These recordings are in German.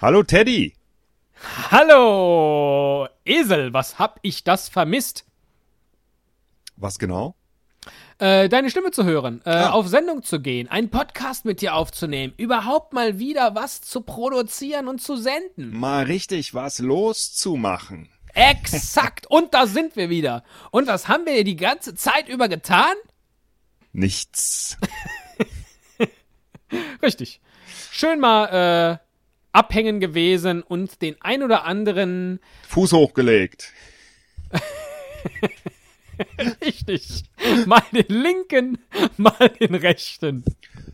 Hallo Teddy. Hallo Esel, was hab ich das vermisst? Was genau? Äh, deine Stimme zu hören, äh, Ah. auf Sendung zu gehen, einen Podcast mit dir aufzunehmen, überhaupt mal wieder was zu produzieren und zu senden. Mal richtig was loszumachen. Exakt. Und da sind wir wieder. Und was haben wir die ganze Zeit über getan? Nichts. Richtig. Schön mal äh, abhängen gewesen und den ein oder anderen Fuß hochgelegt. richtig. Mal den linken, mal den rechten.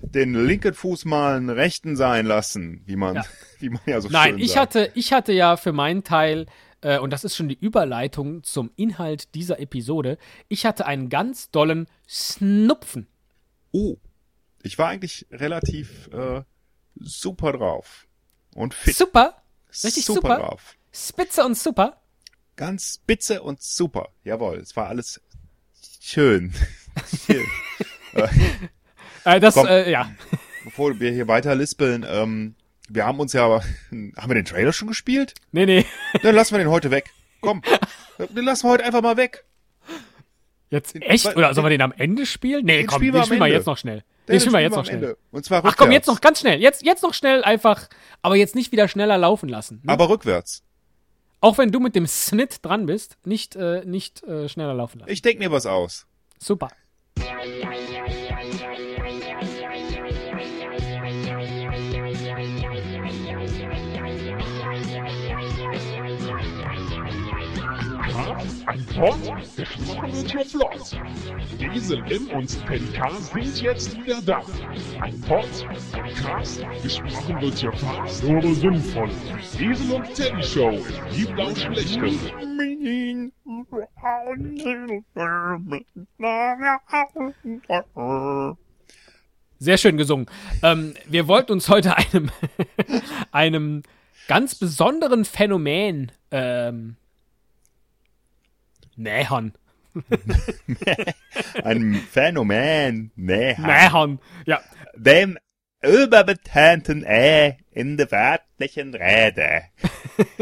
Den linken Fuß mal einen rechten sein lassen, wie man, Ja. wie man ja so Nein, schön ich sagt. hatte, ich hatte ja für meinen Teil, äh, und das ist schon die Überleitung zum Inhalt dieser Episode, ich hatte einen ganz dollen Snupfen. Oh, ich war eigentlich relativ äh, super drauf. Und fit. Super, richtig super. drauf. spitze und super. Ganz spitze und super. Jawohl, es war alles schön. schön. Äh, das, Komm. äh, ja. Bevor wir hier weiter lispeln, ähm, wir haben uns ja, haben wir den Trailer schon gespielt? Nee, nee. Dann lassen wir den heute weg. Komm, den lassen wir heute einfach mal weg. Jetzt echt? Oder sollen wir den am Ende spielen? Nee, Den komm, spielen den spielen wir jetzt noch schnell. Den, spielen wir jetzt noch schnell. Und zwar Ach komm, jetzt noch ganz schnell. Jetzt, jetzt noch schnell einfach, aber jetzt nicht wieder schneller laufen lassen. Ne? Aber rückwärts. Auch wenn du mit dem Snit dran bist, nicht, äh, nicht äh, schneller laufen lassen. Ich denk mir was aus. Super. Ein Pod, gesprochen wird hier flott. M und Pelikan sind jetzt wieder da. Ein Pod, ein Cast, gesprochen wird hier fast, nur sinnvoll. Esel und Teddy Show, die blau-schlechte. Sehr schön gesungen. Ähm, wir wollten uns heute einem, einem ganz besonderen Phänomen ähm, nähern. Ein Phänomen. Nee. Nähern. Ja. Dem überbetonten Ä in der wörtlichen Rede.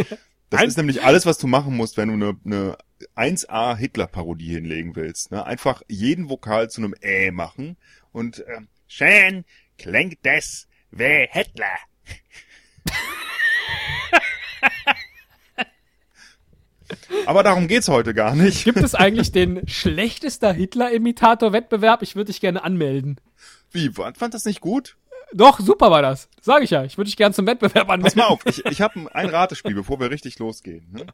Das ist nämlich alles, was du machen musst, wenn du eine, eine 1A Hitler-Parodie hinlegen willst. Ne? Einfach jeden Vokal zu einem Ä machen und ähm, schön klingt das wie Hitler. Aber darum geht's heute gar nicht. Gibt es eigentlich den schlechtester Hitler-Imitator-Wettbewerb? Ich würde dich gerne anmelden. Wie, fand das nicht gut? Doch, super war das. Sag ich ja. Ich würde dich gerne zum Wettbewerb Pass anmelden. mal auf, ich, ich habe ein Ratespiel, bevor wir richtig losgehen. Ne?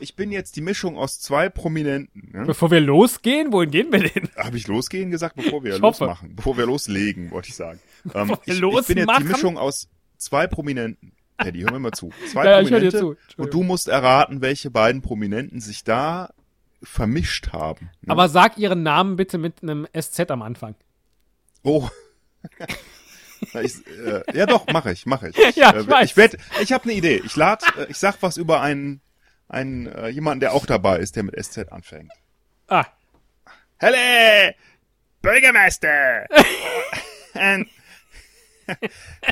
Ich bin jetzt die Mischung aus zwei Prominenten. Ne? Bevor wir losgehen, wohin gehen wir denn? Habe ich losgehen gesagt, bevor wir Ich hoffe. losmachen? Bevor wir loslegen, wollte ich sagen. Ähm, ich, ich bin jetzt die? Mischung aus zwei Prominenten. Teddy, hör mir mal zu. Zwei Ja, Prominente zu. und du musst erraten, welche beiden Prominenten sich da vermischt haben. Ne? Aber sag ihren Namen bitte mit einem SZ am Anfang. Oh. Ich, äh, ja doch, mache ich, mache ich. Ja, äh, ich weiß. ich werd, ich habe eine Idee. Ich lad, äh, ich sag was über einen, einen äh, jemanden, der auch dabei ist, der mit SZ anfängt. Ah, Helle! Bürgermeister!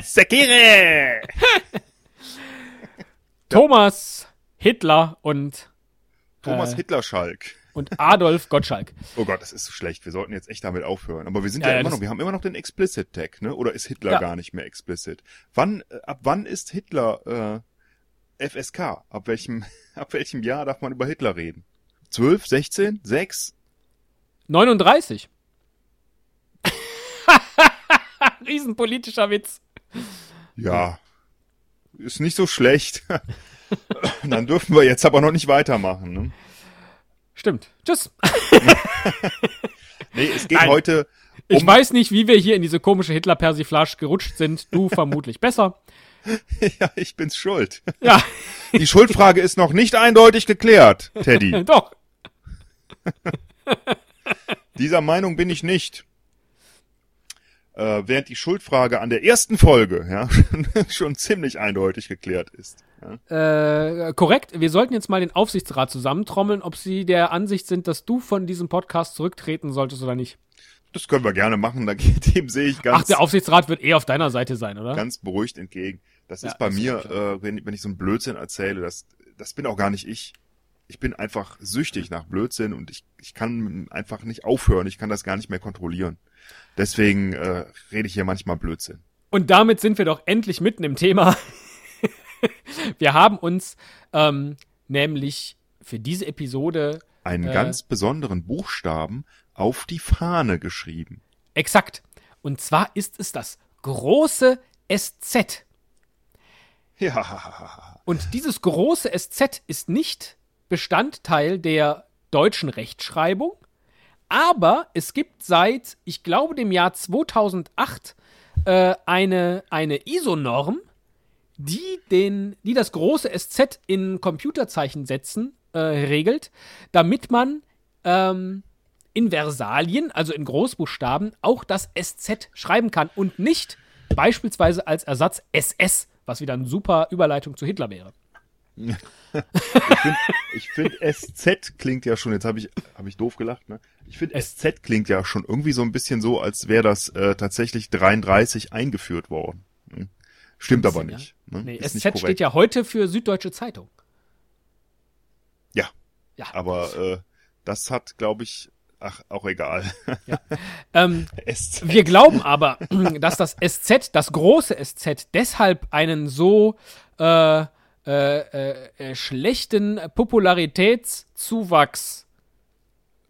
Sekire! Thomas Hitler und, Thomas Äh. Hitlerschalk. und Adolf Gottschalk. Oh Gott, das ist so schlecht. Wir sollten jetzt echt damit aufhören. Aber wir sind Ja, ja, immer noch, wir haben immer noch den Explicit Tag, ne? Oder ist Hitler Ja. gar nicht mehr explicit? Wann, äh, ab wann ist Hitler äh, FSK? Ab welchem, ab welchem Jahr darf man über Hitler reden? 12, 16, 6? 39. Riesenpolitischer Witz. Ja. Ist nicht so schlecht. Dann dürfen wir jetzt aber noch nicht weitermachen, ne? Stimmt. Tschüss. Nee, es geht Nein. heute Ich um weiß nicht, wie wir hier in diese komische Hitler-Persiflage gerutscht sind. Du vermutlich besser. Ja, ich bin's schuld. Ja, Die Schuldfrage ist noch nicht eindeutig geklärt, Teddy. doch. Dieser Meinung bin ich nicht. Äh, während die Schuldfrage an der ersten Folge ja, schon, ziemlich eindeutig geklärt ist. Ja. Äh, korrekt. Wir sollten jetzt mal den Aufsichtsrat zusammentrommeln, ob sie der Ansicht sind, dass du von diesem Podcast zurücktreten solltest oder nicht. Das können wir gerne machen, da- dem sehe ich Ach, ganz, der Aufsichtsrat wird eh auf deiner Seite sein, oder? ganz beruhigt entgegen. Das Ja, ist bei das mir, äh, wenn, wenn ich so einen Blödsinn erzähle, das, das bin auch gar nicht ich. Ich bin einfach süchtig nach Blödsinn und ich, ich kann einfach nicht aufhören. Ich kann das gar nicht mehr kontrollieren. Deswegen äh, rede ich hier manchmal Blödsinn. Und damit sind wir doch endlich mitten im Thema. wir haben uns ähm, nämlich für diese Episode Einen Äh. ganz besonderen Buchstaben auf die Fahne geschrieben. exakt. Und zwar ist es das große SZ. Ja. Und dieses große SZ ist nicht Bestandteil der deutschen Rechtschreibung, aber es gibt seit, ich glaube, dem Jahr 2008 äh, eine, eine ISO-Norm, die, die das große SZ in Computerzeichensätzen äh, regelt, damit man ähm, in Versalien, also in Großbuchstaben, auch das SZ schreiben kann und nicht beispielsweise als Ersatz SS, was wieder eine super Überleitung zu Hitler wäre. Ich finde SZ klingt ja schon, jetzt habe ich, hab ich doof gelacht, ne? Ich finde SZ klingt ja schon irgendwie so ein bisschen so, als wäre das äh, tatsächlich 33 eingeführt worden. Hm. Stimmt aber Ja. nicht. Ne? Nee, SZ nicht steht ja heute für Süddeutsche Zeitung. Ja, Ja. aber äh, das hat, glaube ich, ach, auch egal. Ähm, SZ. wir glauben aber, dass das SZ, das große SZ, deshalb einen so äh, äh, äh, äh, schlechten Popularitätszuwachs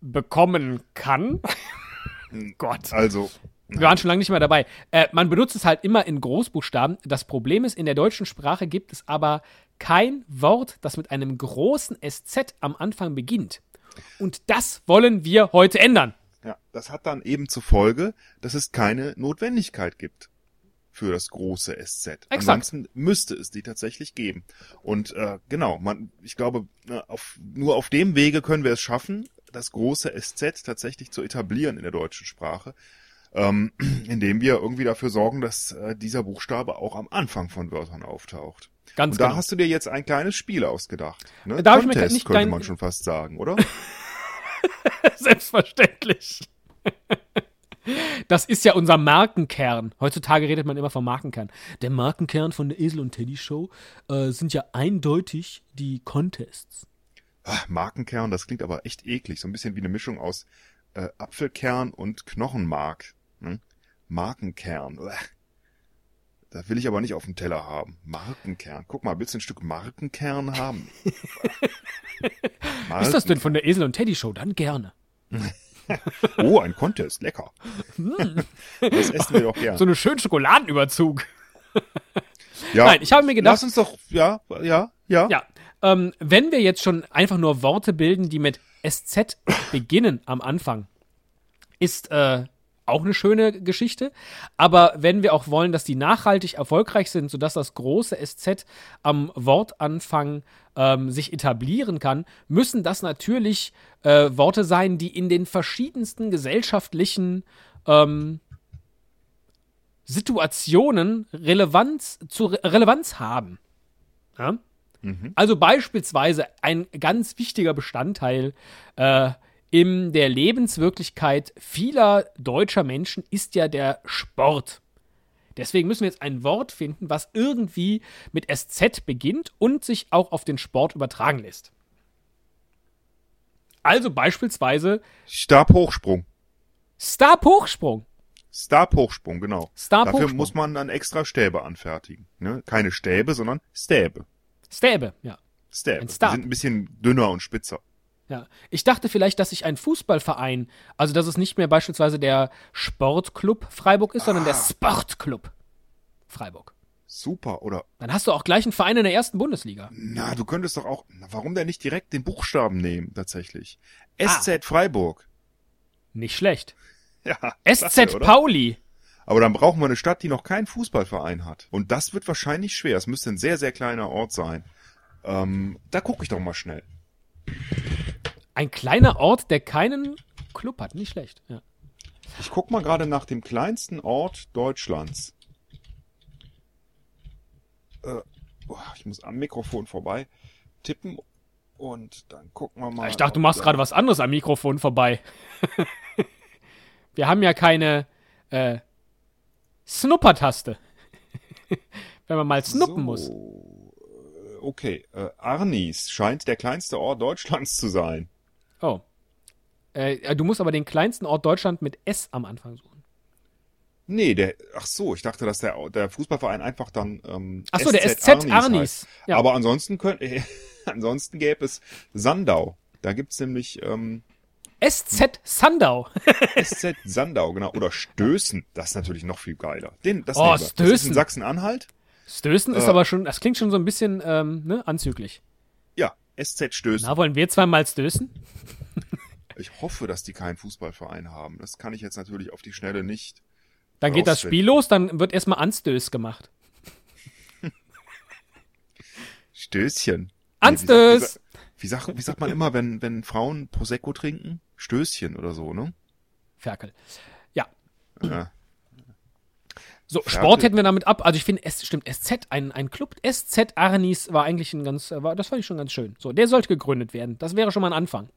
bekommen kann. Gott. Also, Wir waren schon lange nicht mehr dabei. Äh, man benutzt es halt immer in Großbuchstaben. Das Problem ist, in der deutschen Sprache gibt es aber kein Wort, das mit einem großen SZ am Anfang beginnt. Und das wollen wir heute ändern. ja, das hat dann eben zur Folge, dass es keine Notwendigkeit gibt für das große SZ. Ansonsten müsste es die tatsächlich geben. Und äh, genau, man, ich glaube, ne, auf, nur auf dem Wege können wir es schaffen, das große SZ tatsächlich zu etablieren in der deutschen Sprache, ähm, indem wir irgendwie dafür sorgen, dass äh, dieser Buchstabe auch am Anfang von Wörtern auftaucht. Ganz Und da genau. hast du dir jetzt ein kleines Spiel ausgedacht. Ne? Da hab ich mir Contest nicht könnte man schon fast sagen, oder? Selbstverständlich. Das ist ja unser Markenkern. Heutzutage redet man immer vom Markenkern. Der Markenkern von der Esel und Teddy Show äh, sind ja eindeutig die Contests. Ah, Markenkern, das klingt aber echt eklig. So ein bisschen wie eine Mischung aus äh, Apfelkern und Knochenmark. Ne? Markenkern. Das will ich aber nicht auf dem Teller haben. Markenkern. Guck mal, willst du ein Stück Markenkern haben? Ist das denn von der Esel und Teddy Show? Dann gerne. Oh, ein Contest. Lecker. Das essen wir doch gern. So einen schönen Schokoladenüberzug. ja, Nein, ich habe mir gedacht- Lass uns doch, ja, ja, ja. Ja, ähm, wenn wir jetzt schon einfach nur Worte bilden, die mit SZ beginnen am Anfang, ist äh, auch eine schöne Geschichte. Aber wenn wir auch wollen, dass die nachhaltig erfolgreich sind, sodass das große SZ am Wortanfang ähm, sich etablieren kann, müssen das natürlich äh, Worte sein, die in den verschiedensten gesellschaftlichen ähm, Situationen Relevanz, zu Re Relevanz haben. Ja? Also beispielsweise ein ganz wichtiger Bestandteil äh, in der Lebenswirklichkeit vieler deutscher Menschen ist ja der Sport. Deswegen müssen wir jetzt ein Wort finden, was irgendwie mit SZ beginnt und sich auch auf den Sport übertragen lässt. Also beispielsweise Stabhochsprung. Stabhochsprung. Stabhochsprung, genau. Stabhochsprung. Dafür muss man dann extra Stäbe anfertigen. Ne? Keine Stäbe, sondern Stäbe. Stäbe, ja. Stäbe. Ein Die Stab. sind ein bisschen dünner und spitzer. Ja, ich dachte vielleicht, dass sich ein Fußballverein, also dass es nicht mehr beispielsweise der Sportclub Freiburg ist, sondern der Sportclub Freiburg. Super. Oder, Dann hast du auch gleich einen Verein in der ersten Bundesliga. na, du könntest doch auch, na, warum denn nicht direkt den Buchstaben nehmen, tatsächlich? Ah. SZ Freiburg. Nicht schlecht. Ja. SZ oder? Pauli. Aber dann brauchen wir eine Stadt, die noch keinen Fußballverein hat. Und das wird wahrscheinlich schwer. Es müsste ein sehr, sehr kleiner Ort sein. Ähm, da gucke ich doch mal schnell. Ein kleiner Ort, der keinen Club hat. Nicht schlecht. Ja. Ich guck mal gerade nach dem kleinsten Ort Deutschlands. Äh, ich muss am Mikrofon vorbei tippen und dann gucken wir mal. Ich dachte, du machst gerade was anderes am Mikrofon vorbei. Wir haben ja keine äh, Snuppertaste. wenn man mal snuppen muss. So, äh, Okay, äh, Arnis scheint der kleinste Ort Deutschlands zu sein. Oh. Äh, du musst aber den kleinsten Ort Deutschland mit S am Anfang suchen. Nee, der, ach so, ich dachte, dass der, der Fußballverein einfach dann, ähm, Ach so, der SZ Arnis. heißt. Ja. Aber ansonsten könnte, ansonsten gäbe es Sandau. Da gibt's nämlich, ähm, SZ Sandau. SZ Sandau, genau. Oder Stößen. Das ist natürlich noch viel geiler. Den, das, Oh, wir. das ist Stößen. in Sachsen-Anhalt. Stößen ist Äh. aber schon, das klingt schon so ein bisschen ähm, ne, anzüglich. Ja, SZ Stößen. Na, wollen wir zweimal stößen? Ich hoffe, dass die keinen Fußballverein haben. Das kann ich jetzt natürlich auf die Schnelle nicht. Dann geht das. Spiel los, dann wird erstmal Anstöß gemacht. Stößchen. Anstöß! Wie, sagt, wie, sagt, wie sagt man immer, wenn, wenn Frauen Prosecco trinken? Stößchen oder so, ne? Ferkel. Ja. Ja. So, Ferkel. Sport hätten wir damit ab. Also ich finde, es stimmt, SZ, ein, ein Club, SZ Arnis war eigentlich ein ganz, war, das fand ich schon ganz schön. So, der sollte gegründet werden. Das wäre schon mal ein Anfang.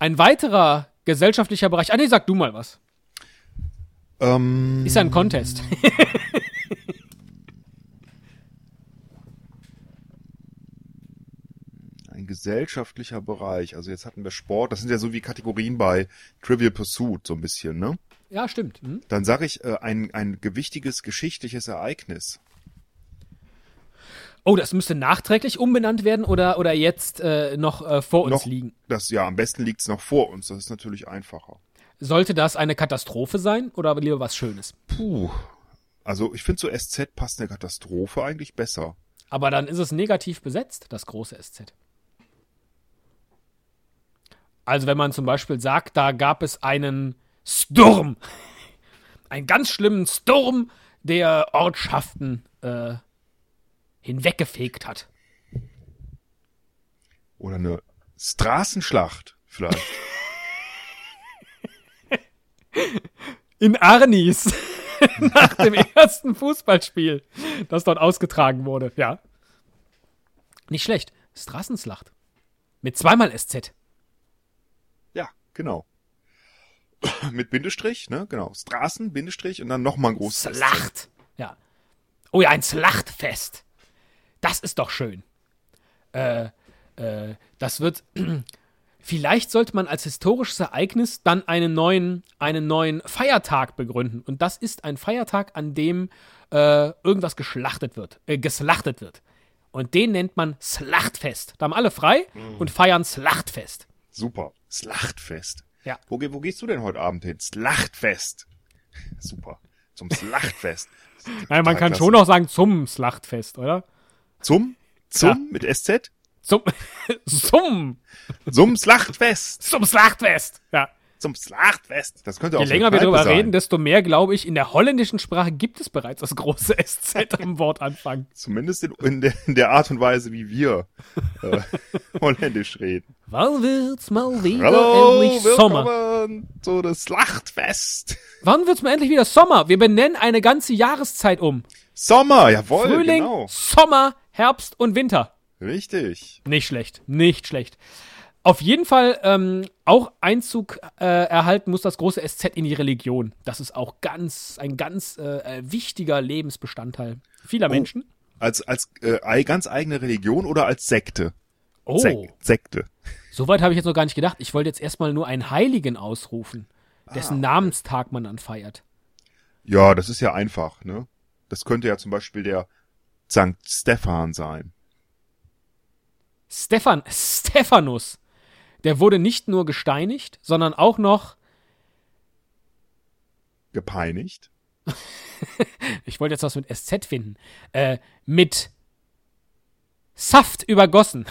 Ein weiterer gesellschaftlicher Bereich. Ah, nee, sag du mal was. Ähm, Ist ja ein Contest. gesellschaftlicher Bereich. Also jetzt hatten wir Sport. Das sind ja so wie Kategorien bei Trivial Pursuit, so ein bisschen, ne? ja, stimmt. Hm? Dann sage ich äh, ein, ein gewichtiges geschichtliches Ereignis. Oh, das müsste nachträglich umbenannt werden oder, oder jetzt äh, noch äh, vor uns Noch- liegen. Das, ja, am besten liegt's noch vor uns. Das ist natürlich einfacher. Sollte das eine Katastrophe sein oder lieber was Schönes? Puh. Also ich finde so SZ passt eine Katastrophe eigentlich besser. Aber dann ist es negativ besetzt, das große SZ. Also wenn man zum Beispiel sagt, da gab es einen Sturm, einen ganz schlimmen Sturm, der Ortschaften äh, hinweggefegt hat. Oder eine Straßenschlacht vielleicht. In Arnis. Nach dem ersten Fußballspiel, das dort ausgetragen wurde. Ja. Nicht schlecht. Straßenslacht. Mit zweimal SZ. Genau. Mit Bindestrich, ne? Genau. Straßen, Bindestrich und dann nochmal ein großes. Slacht. Ja. Oh ja, ein Slachtfest. Das ist doch schön. Äh, äh, das wird. Vielleicht sollte man als historisches Ereignis dann einen neuen, einen neuen Feiertag begründen. Und das ist ein Feiertag, an dem äh, irgendwas geschlachtet wird, äh, geslachtet wird. Und den nennt man Slachtfest. Da haben alle frei und feiern Slachtfest. Super. Slachtfest. Ja. Wo, wo gehst du denn heute Abend hin? Slachtfest. Super. Zum Slachtfest. Nein, man kann klasse. schon auch sagen zum Slachtfest, oder? Zum? Zum? Ja. Mit SZ? Zum, zum, Zum Slachtfest. zum Slachtfest. Ja. Zum Slachtfest. Das könnte auch Je länger wir darüber sein. reden, desto mehr glaube ich, in der holländischen Sprache gibt es bereits das große SZ am Wortanfang. Zumindest in, in, der, in der Art und Weise, wie wir äh, Holländisch reden. Wann wird's mal wieder Hallo, endlich Sommer? zu das Schlachtfest. Wann wird's mal endlich wieder Sommer? Wir benennen eine ganze Jahreszeit um. Sommer, jawohl, Frühling, genau. Sommer, Herbst und Winter. Richtig. Nicht schlecht, nicht schlecht. Auf jeden Fall ähm, auch Einzug äh, erhalten muss das große SZ in die Religion. Das ist auch ganz ein ganz äh, äh, wichtiger Lebensbestandteil vieler Menschen. Als, als äh, ganz eigene Religion oder als Sekte? Oh, Sek Sekte. Soweit habe ich jetzt noch gar nicht gedacht. Ich wollte jetzt erstmal nur einen Heiligen ausrufen, dessen Ah, Namenstag man dann feiert. Ja, das ist ja einfach, ne? Das könnte ja zum Beispiel der Sankt Stephan sein. Stephan, Stephanus, der wurde nicht nur gesteinigt, sondern auch noch, Gepeinigt. ich wollte jetzt was mit SZ finden, äh, mit Saft übergossen.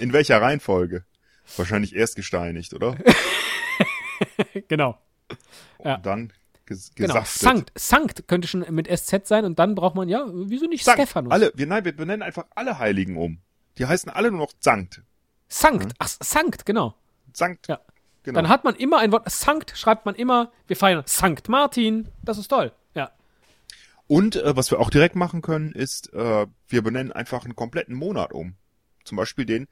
In welcher Reihenfolge? Wahrscheinlich erst gesteinigt, oder? genau. Ja. Und dann ges Genau. gesaftet. Sankt. Sankt könnte schon mit SZ sein und dann braucht man, ja, wieso nicht Sankt. Stephanus? Alle, wir, nein, wir benennen einfach alle Heiligen um. Die heißen alle nur noch Sankt. Sankt. Ach, Sankt, genau. Sankt. Ja. Genau. Dann hat man immer ein Wort. Sankt schreibt man immer, wir feiern Sankt Martin. Das ist toll. Ja. Und äh, was wir auch direkt machen können, ist, äh, wir benennen einfach einen kompletten Monat um. Zum Beispiel den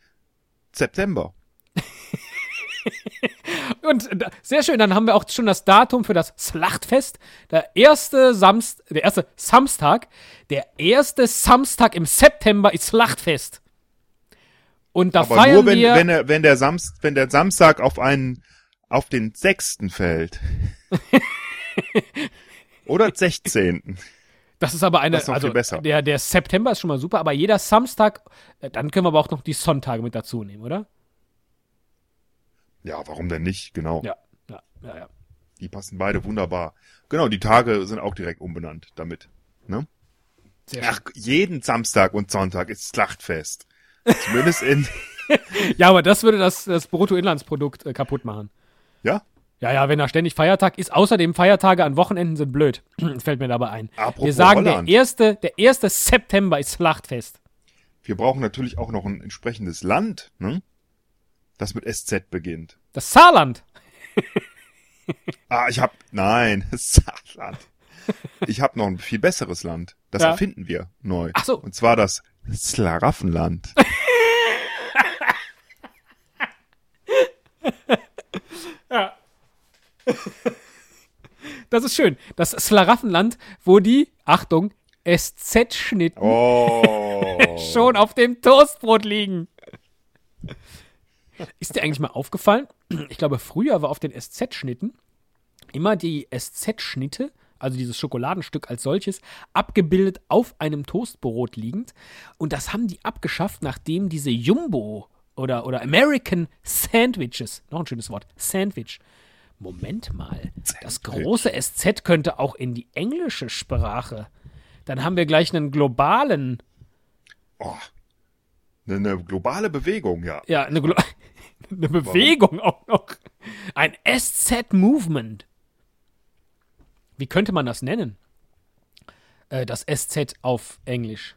September. Und äh, sehr schön, dann haben wir auch schon das Datum für das Schlachtfest. Der erste Samstag, der erste Samstag, der erste Samstag im September ist Schlachtfest. Und da Aber feiern nur wenn, wir. wenn, er, wenn, der Samst, wenn der Samstag auf einen, auf den sechsten fällt. Oder 16. das ist aber eine, ist also. Der, der September ist schon mal super, aber jeder Samstag, äh, dann können wir aber auch noch die Sonntage mit dazu nehmen, oder? Ja, warum denn nicht? Genau. Ja, ja, ja, ja. Die passen beide wunderbar. Genau, die Tage sind auch direkt umbenannt damit. Ne? Ach, jeden Samstag und Sonntag ist Schlachtfest. Zumindest in, Ja, aber das würde das, das Bruttoinlandsprodukt äh, kaputt machen. ja? Ja, ja, wenn da ständig Feiertag ist. Außerdem Feiertage an Wochenenden sind blöd. Fällt mir dabei ein. Apropos Wir sagen, Holland. der erste, der erste September ist Schlachtfest. Wir brauchen natürlich auch noch ein entsprechendes Land, ne? Das mit SZ beginnt. Das Saarland. Ah, ich hab, nein, Saarland. Ich hab noch ein viel besseres Land. Das Ja. erfinden wir neu. Ach so. Und zwar das Slaraffenland. Das ist schön. Das Slaraffenland, wo die, Achtung, SZ-Schnitten Oh. schon auf dem Toastbrot liegen. Ist dir eigentlich mal aufgefallen? Ich glaube, früher war auf den SZ-Schnitten immer die SZ-Schnitte, also dieses Schokoladenstück als solches, abgebildet auf einem Toastbrot liegend. Und das haben die abgeschafft, nachdem diese Jumbo oder, oder American Sandwiches, noch ein schönes Wort, Sandwich. Moment mal, das große SZ könnte auch in die englische Sprache. Dann haben wir gleich einen globalen oh. Eine, globale Bewegung, ja. Ja, eine, Glo eine Bewegung auch noch. Ein SZ-Movement. Wie könnte man das nennen? Äh, das SZ auf Englisch.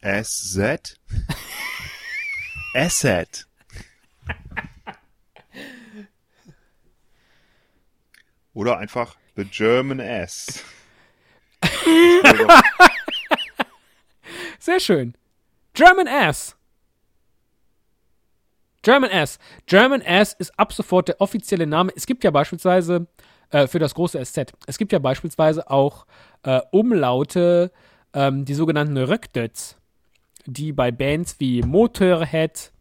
SZ? Asset. Oder einfach The German S. Sehr schön. German Ass. German Ass. German Ass ist ab sofort der offizielle Name. Es gibt ja beispielsweise äh, für das große SZ, es gibt ja beispielsweise auch äh, Umlaute, ähm, die sogenannten Röckdöts, die bei Bands wie Motorhead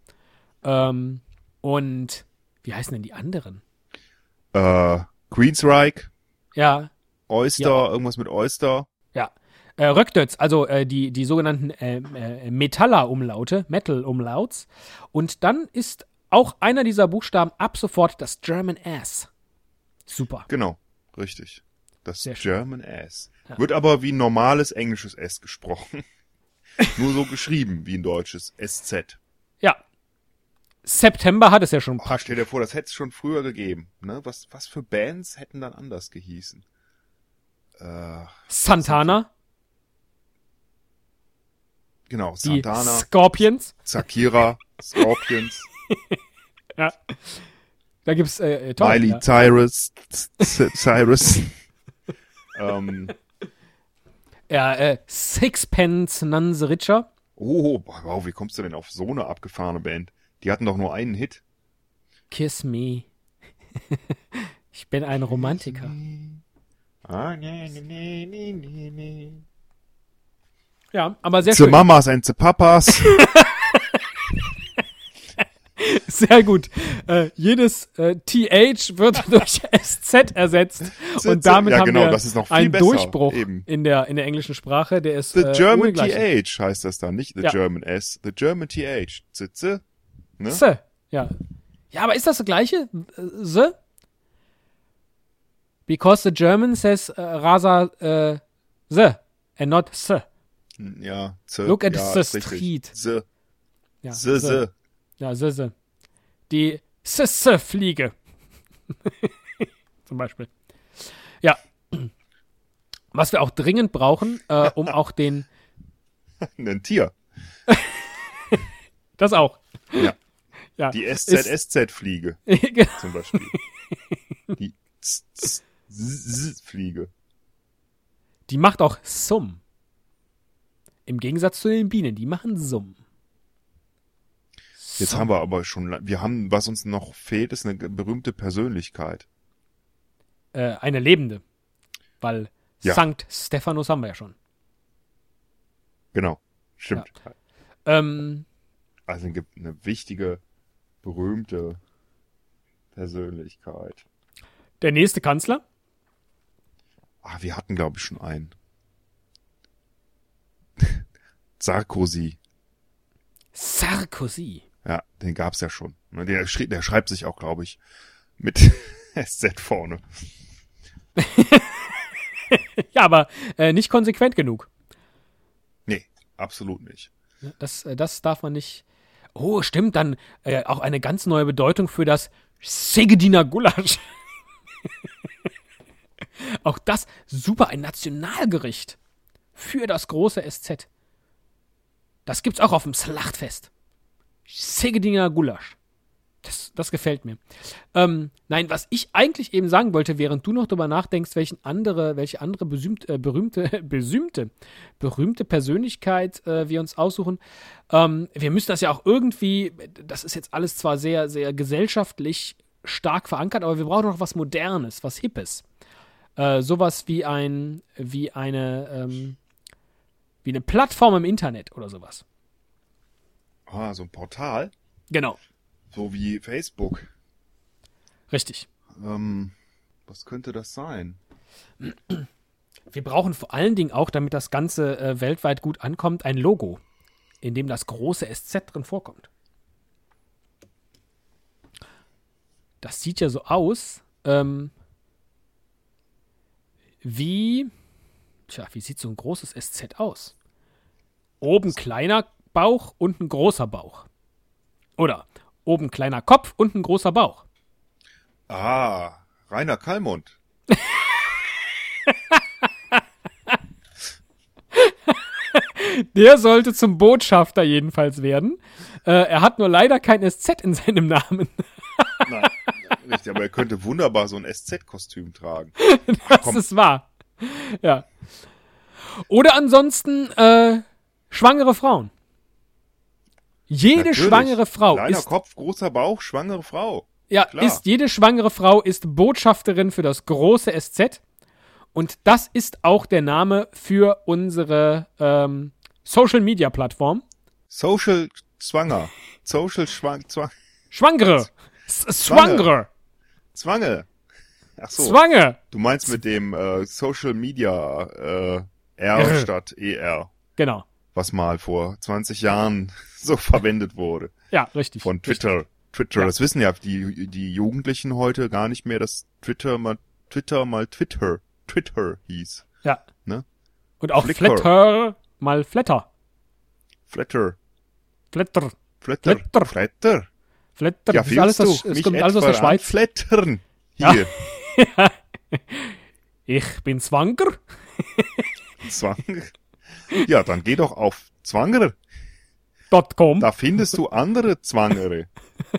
ähm, und wie heißen denn die anderen? äh, Queensryche, Ja, Oyster, Ja. irgendwas mit Oyster. Ja. Äh, Röckdötz, also äh, die, die sogenannten äh, äh, Metaller-Umlaute, Metal-Umlauts. Und dann ist auch einer dieser Buchstaben ab sofort das German S. Super. Genau, richtig. Das. German S. Ja. Wird aber wie ein normales englisches S gesprochen. Nur so geschrieben wie ein deutsches SZ. Ja. September hat es ja schon Oh, praktisch. stell dir vor, das hätte es schon früher gegeben. Ne? Was, was für Bands hätten dann anders gehießen? Äh, Santana, genau, die Santana, Scorpions. Zakira, Scorpions, Ja. Da gibt's äh, äh, toll, Miley ja. Cyrus, Cyrus. ähm, ja, äh, Sixpence None the Richer. oh, wow, wie kommst du denn auf so eine abgefahrene Band? Die hatten doch nur einen Hit. Kiss me. ich bin ein Romantiker. Ah, nee, nee, nee, nee, nee, nee. Ja, aber sehr The schön. Mamas and the Papas. Sehr gut. Äh, jedes äh, TH wird durch SZ ersetzt. Und damit Ja, haben genau, wir einen besser, Durchbruch eben. in der, in der englischen Sprache. Der ist The äh, German. TH heißt das dann, nicht The Ja. German S. The German TH. Sitze. Ne? S. Ja. ja, aber ist das das gleiche? The? Because the German says äh, rather äh, the and not s. Ja, Z. Look at ja, the street. The. Ja, The, the. Ja, the, the. Die S-S-Fliege. Zum Beispiel. Ja. Was wir auch dringend brauchen, äh, um auch den, Ein Tier. das auch. Ja. Ja. Die SZ-SZ-Fliege Genau. zum Beispiel. Die Fliege. Die macht auch Summ. Im Gegensatz zu den Bienen, die machen Summ. Jetzt haben wir aber schon, wir haben, was uns noch fehlt, ist eine berühmte Persönlichkeit. Äh, eine lebende. Weil Ja. Sankt Stephanus haben wir ja schon. Genau. Stimmt. Ähm, Also es gibt eine wichtige, berühmte Persönlichkeit. der nächste Kanzler? Ah, wir hatten, glaube ich, schon einen. Sarkozy. Sarkozy. Ja, den gab's ja schon. Ne, Der, schrie- der schreibt sich auch, glaube ich, mit SZ vorne. Ja, aber äh, nicht konsequent genug. Nee, absolut nicht. Das, äh, das darf man nicht. Oh, stimmt, dann äh, auch eine ganz neue Bedeutung für das Segediner Gulasch. auch das super, ein Nationalgericht für das große SZ. Das gibt's auch auf dem Schlachtfest. Segediner Gulasch. Das, das gefällt mir. Ähm, nein, was ich eigentlich eben sagen wollte, während du noch darüber nachdenkst, welchen andere, welche andere besümt, äh, berühmte, besühmte, berühmte Persönlichkeit äh, wir uns aussuchen. Ähm, wir müssen das ja auch irgendwie, das ist jetzt alles zwar sehr, sehr gesellschaftlich stark verankert, aber wir brauchen noch was Modernes, was Hippes. Äh, sowas wie ein, wie eine, ähm, wie eine Plattform im Internet oder sowas. Ah, so ein Portal, Genau, so wie Facebook. richtig. Ähm, was könnte das sein? Wir brauchen vor allen Dingen auch, damit das Ganze äh, weltweit gut ankommt, ein Logo, in dem das große SZ drin vorkommt. Das sieht ja so aus, ähm, wie, tja, wie sieht so ein großes SZ aus? Oben kleiner Bauch, unten großer Bauch. Oder oben kleiner Kopf, unten großer Bauch. Ah, Rainer Kallmund. Der sollte zum Botschafter jedenfalls werden. Äh, er hat nur leider kein SZ in seinem Namen. Nein, richtig, aber er könnte wunderbar so ein SZ-Kostüm tragen. Das komm. ist wahr. Ja. Oder ansonsten äh, schwangere Frauen. Jede Natürlich. schwangere Frau Kleiner ist, Kopf, großer Bauch, schwangere Frau. ja, klar. ist jede schwangere Frau ist Botschafterin für das große SZ und das ist auch der Name für unsere ähm, Social Media Plattform. Social Zwanger. Social Schwang, Zwang, Schwangere. S Schwangere. Zwange. Ach so, Zwange. du meinst mit dem äh, Social Media äh, R. statt ER, Genau. Was mal vor 20 Jahren so verwendet wurde Ja, richtig. von Twitter. Twitter, Ja. das wissen ja die, die Jugendlichen heute gar nicht mehr, dass Twitter mal Twitter mal Twitter, Twitter hieß. Ja. Ne? Und auch Flickr. Flatter mal Flatter. Flatter, Flatter. Flatter, Flatter. Flatter. Flatter. Ja, das ist alles, willst das, du es kommt alles aus der Schweiz. anflattern? Ja. Hier, Ich bin Zwanger. Zwang. Ja, dann geh doch auf Zwanger. .com. Da findest du andere Zwangere.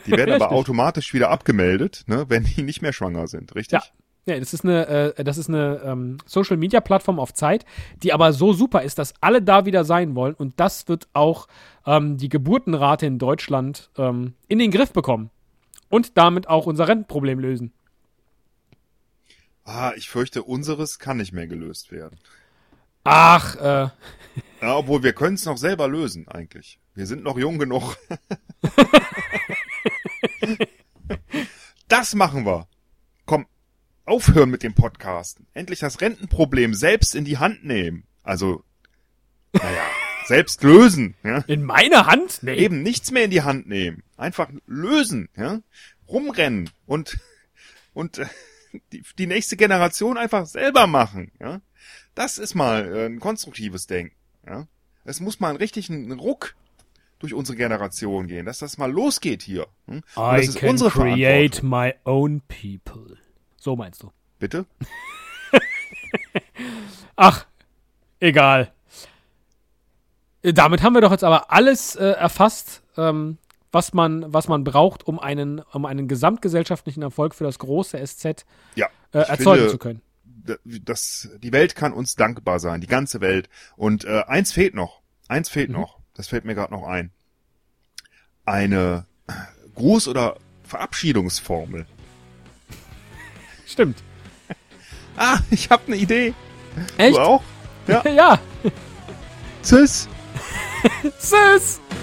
Die werden aber automatisch wieder abgemeldet, ne, wenn die nicht mehr schwanger sind, richtig? Ja. Ja, das ist eine, äh, das ist eine ähm, Social Media Plattform auf Zeit, die aber so super ist, dass alle da wieder sein wollen und das wird auch ähm, die Geburtenrate in Deutschland ähm, in den Griff bekommen und damit auch unser Rentenproblem lösen. Ah, ich fürchte, unseres kann nicht mehr gelöst werden. Ach, äh, Ja, obwohl wir können es noch selber lösen, eigentlich. Wir sind noch jung genug. das machen wir. Komm, aufhören mit dem Podcasten. Endlich das Rentenproblem selbst in die Hand nehmen. Also, naja, selbst lösen. Ja? in meiner Hand? Nee. Eben nichts mehr in die Hand nehmen. Einfach lösen. Ja? Rumrennen und, und äh, die, die nächste Generation einfach selber machen. Ja? Das ist mal äh, ein konstruktives Denken. Ja? Es muss mal einen richtigen Ruck durch unsere Generation gehen, dass das mal losgeht hier. Hm? I ist can unsere create my own people. So meinst du. Bitte? Ach, egal. Äh, Damit haben wir doch jetzt aber alles äh, erfasst, ähm, was man, was man braucht, um einen, um einen gesamtgesellschaftlichen Erfolg für das große SZ äh, erzeugen finde, zu können das, die Welt kann uns dankbar sein, die ganze Welt. Und äh, eins fehlt noch, eins fehlt mhm. noch, das fällt mir gerade noch ein. Eine Gruß- oder Verabschiedungsformel. Stimmt. Ah, ich habe eine Idee. Echt? Du auch? Ja. ja. Tschüss. Tschüss.